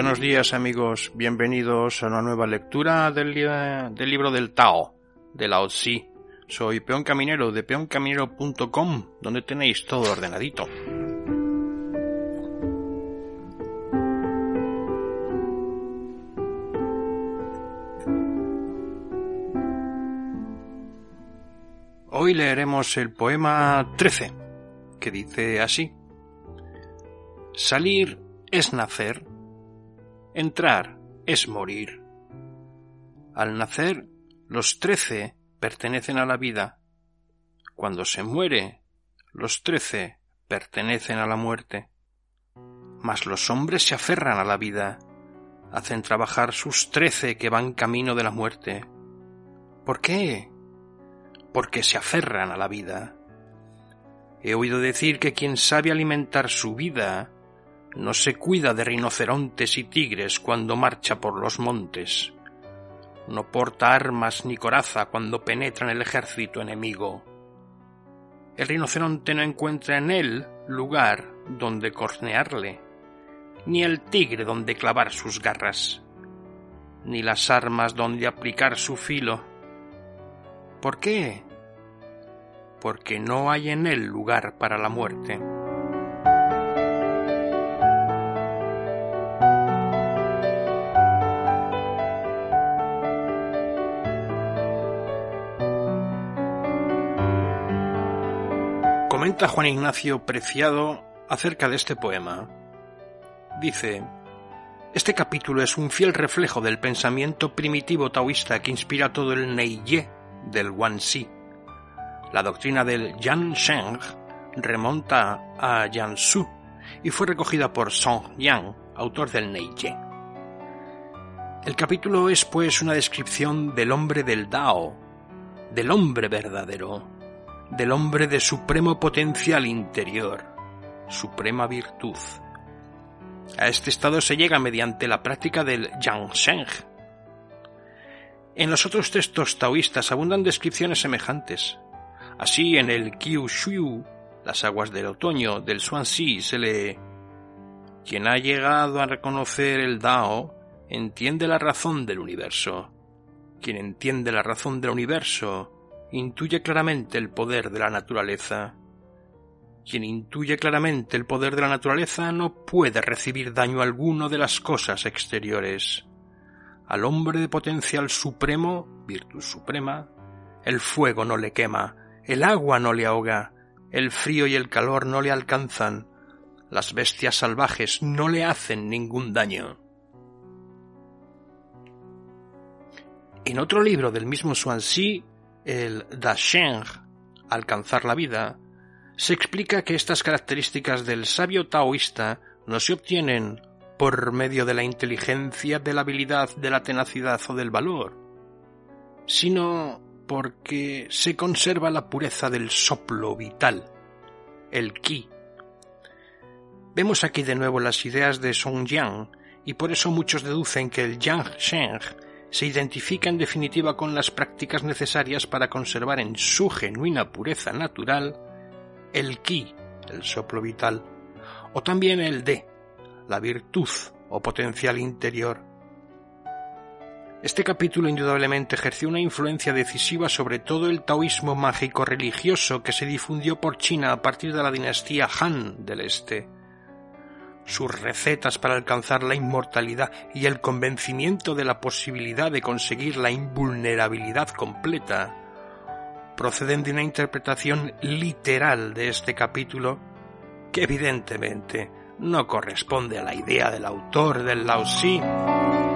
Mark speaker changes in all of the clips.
Speaker 1: Buenos días amigos, bienvenidos a una nueva lectura del, libro del Tao, de Lao Tzu. Soy Peón Caminero de peoncaminero.com, donde tenéis todo ordenadito. Hoy leeremos el poema 13, que dice así. Salir es nacer, entrar es morir. Al nacer, los trece pertenecen a la vida. Cuando se muere, los trece pertenecen a la muerte. Mas los hombres se aferran a la vida, hacen trabajar sus trece que van camino de la muerte. ¿Por qué? porque se aferran a la vida. He oído decir que quien sabe alimentar su vida no se cuida de rinocerontes y tigres cuando marcha por los montes. No porta armas ni coraza cuando penetra en el ejército enemigo. El rinoceronte no encuentra en él lugar donde cornearle, ni el tigre donde clavar sus garras, ni las armas donde aplicar su filo ¿Por qué? Porque no hay en él lugar para la muerte. Juan Ignacio Preciado acerca de este poema. Dice, este capítulo es un fiel reflejo del pensamiento primitivo taoísta que inspira todo el Neiye del Wanxi. La doctrina del Yan Sheng remonta a Yan Su y fue recogida por Song Yang, autor del Neije. El capítulo es pues una descripción del hombre del Dao, del hombre verdadero, del hombre de supremo potencial interior, suprema virtud. A este estado se llega mediante la práctica del Yang Sheng, en los otros textos taoístas abundan descripciones semejantes. Así en el Shui, las aguas del otoño, del Xuanxi, se lee Quien ha llegado a reconocer el Dao entiende la razón del universo. Quien entiende la razón del universo intuye claramente el poder de la naturaleza. Quien intuye claramente el poder de la naturaleza no puede recibir daño alguno de las cosas exteriores. Al hombre de potencial supremo, virtud suprema, el fuego no le quema, el agua no le ahoga, el frío y el calor no le alcanzan, las bestias salvajes no le hacen ningún daño. En otro libro del mismo Xuanxi, el Da Sheng, Alcanzar la vida, se explica que estas características del sabio taoísta no se obtienen por medio de la inteligencia, de la habilidad, de la tenacidad o del valor, sino porque se conserva la pureza del soplo vital, el ki. Vemos aquí de nuevo las ideas de Song Yang y por eso muchos deducen que el Yang Sheng se identifica en definitiva con las prácticas necesarias para conservar en su genuina pureza natural el ki, el soplo vital, o también el de, la virtud o potencial interior. Este capítulo indudablemente ejerció una influencia decisiva sobre todo el taoísmo mágico religioso que se difundió por China a partir de la dinastía Han del Este. Sus recetas para alcanzar la inmortalidad y el convencimiento de la posibilidad de conseguir la invulnerabilidad completa proceden de una interpretación literal de este capítulo que evidentemente no corresponde a la idea del autor del Lao Tzu.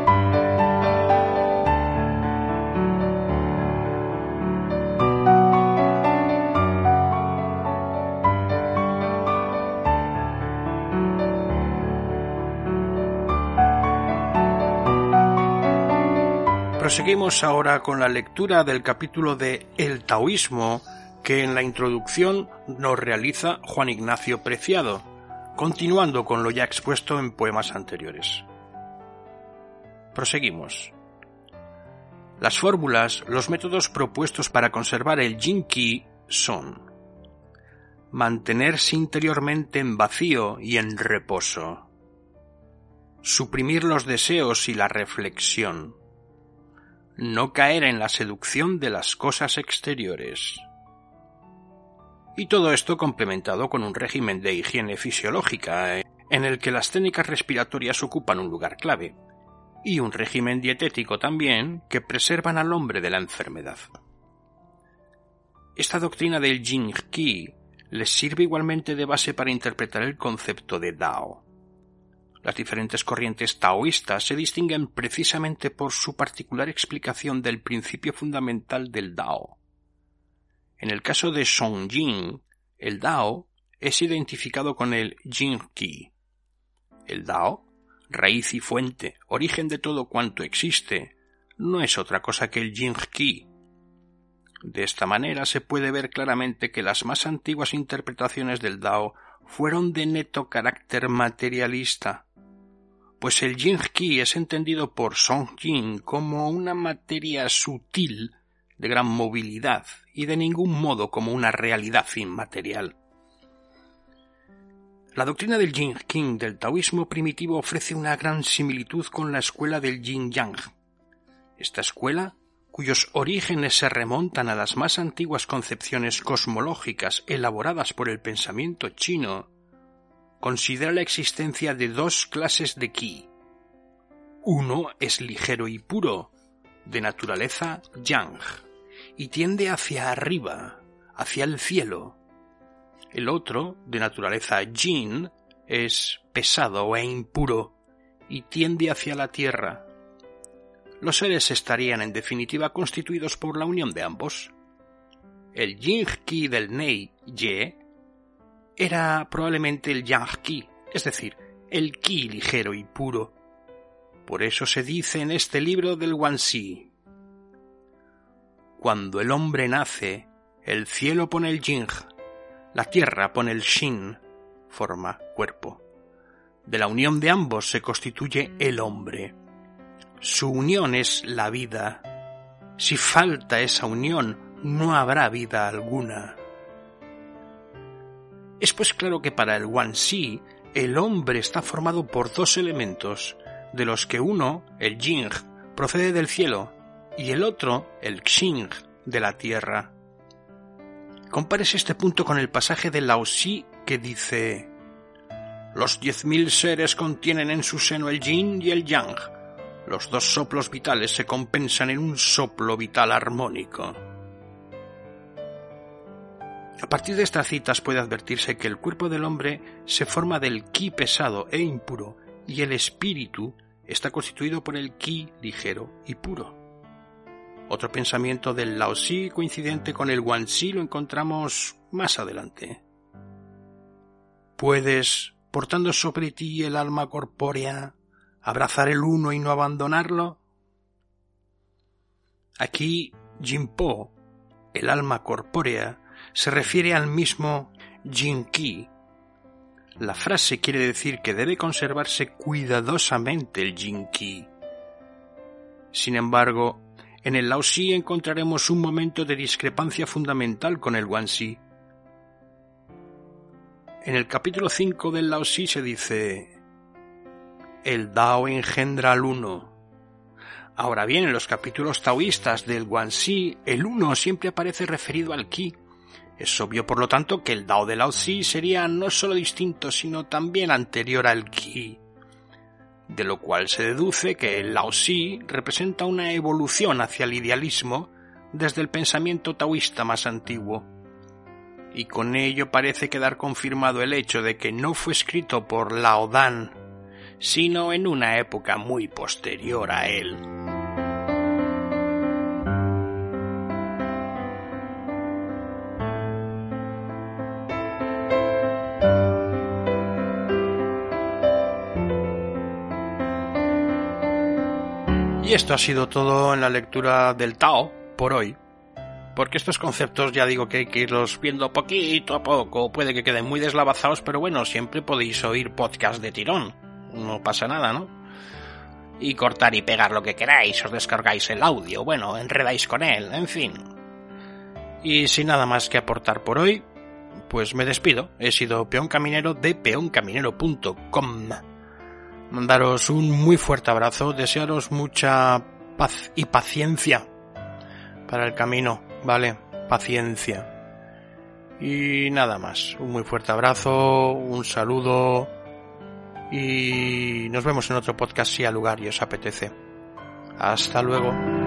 Speaker 1: Proseguimos ahora con la lectura del capítulo de El Taoísmo que en la introducción nos realiza Juan Ignacio Preciado continuando con lo ya expuesto en poemas anteriores. Proseguimos. Las fórmulas, los métodos propuestos para conservar el Jin-Ki son mantenerse interiormente en vacío y en reposo, suprimir los deseos y la reflexión, no caer en la seducción de las cosas exteriores. Y todo esto complementado con un régimen de higiene fisiológica, eh, en el que las técnicas respiratorias ocupan un lugar clave, y un régimen dietético también que preservan al hombre de la enfermedad. Esta doctrina del Jing Qi les sirve igualmente de base para interpretar el concepto de Dao. Las diferentes corrientes taoístas se distinguen precisamente por su particular explicación del principio fundamental del Dao. En el caso de Jing, el Dao es identificado con el Jing Qi. El Dao, raíz y fuente, origen de todo cuanto existe, no es otra cosa que el Jing Qi. De esta manera se puede ver claramente que las más antiguas interpretaciones del Dao fueron de neto carácter materialista, pues el Jing Qi es entendido por Song Jing como una materia sutil de gran movilidad y de ningún modo como una realidad inmaterial. La doctrina del Jing Qi del taoísmo primitivo ofrece una gran similitud con la escuela del Yin Yang. Esta escuela, cuyos orígenes se remontan a las más antiguas concepciones cosmológicas elaboradas por el pensamiento chino, considera la existencia de dos clases de ki. Uno es ligero y puro, de naturaleza yang, y tiende hacia arriba, hacia el cielo. El otro, de naturaleza yin, es pesado e impuro, y tiende hacia la tierra. Los seres estarían en definitiva constituidos por la unión de ambos. El yin ki del Nei Ye era probablemente el yang ki, es decir, el ki ligero y puro. Por eso se dice en este libro del Wanxi. Cuando el hombre nace, el cielo pone el jing, la tierra pone el shin, forma cuerpo. De la unión de ambos se constituye el hombre. Su unión es la vida. Si falta esa unión, no habrá vida alguna. Es pues claro que para el Wan-Si el hombre está formado por dos elementos, de los que uno, el Jing, procede del cielo y el otro, el Xing, de la tierra. Compárese este punto con el pasaje de Lao Si que dice Los diez mil seres contienen en su seno el yin y el yang. Los dos soplos vitales se compensan en un soplo vital armónico. A partir de estas citas puede advertirse que el cuerpo del hombre se forma del ki pesado e impuro y el espíritu está constituido por el ki ligero y puro. Otro pensamiento del Lao Si coincidente con el Wan Si lo encontramos más adelante. Puedes, portando sobre ti el alma corpórea, abrazar el uno y no abandonarlo. Aquí Jinpo, el alma corpórea, se refiere al mismo Jinki. La frase quiere decir que debe conservarse cuidadosamente el Jinki. Sin embargo, en el Laosi encontraremos un momento de discrepancia fundamental con el Wanxi. En el capítulo 5 del Laosi se dice El Dao engendra al uno. Ahora bien, en los capítulos taoístas del Wanxi, el uno siempre aparece referido al Qi, es obvio, por lo tanto, que el Dao de Lao Tzu sería no solo distinto, sino también anterior al Qi, de lo cual se deduce que el Lao Tzu representa una evolución hacia el idealismo desde el pensamiento taoísta más antiguo. Y con ello parece quedar confirmado el hecho de que no fue escrito por Lao Dan, sino en una época muy posterior a él. Y esto ha sido todo en la lectura del Tao por hoy. Porque estos conceptos ya digo que hay que irlos viendo poquito a poco. Puede que queden muy deslavazados, pero bueno, siempre podéis oír podcast de tirón. No pasa nada, ¿no? Y cortar y pegar lo que queráis, os descargáis el audio, bueno, enredáis con él, en fin. Y sin nada más que aportar por hoy, pues me despido. He sido peón caminero de peoncaminero.com. mandaros un muy fuerte abrazo, desearos mucha paz y paciencia para el camino, ¿vale? Paciencia. Y nada más, un muy fuerte abrazo, un saludo y nos vemos en otro podcast si al lugar y os apetece. Hasta luego.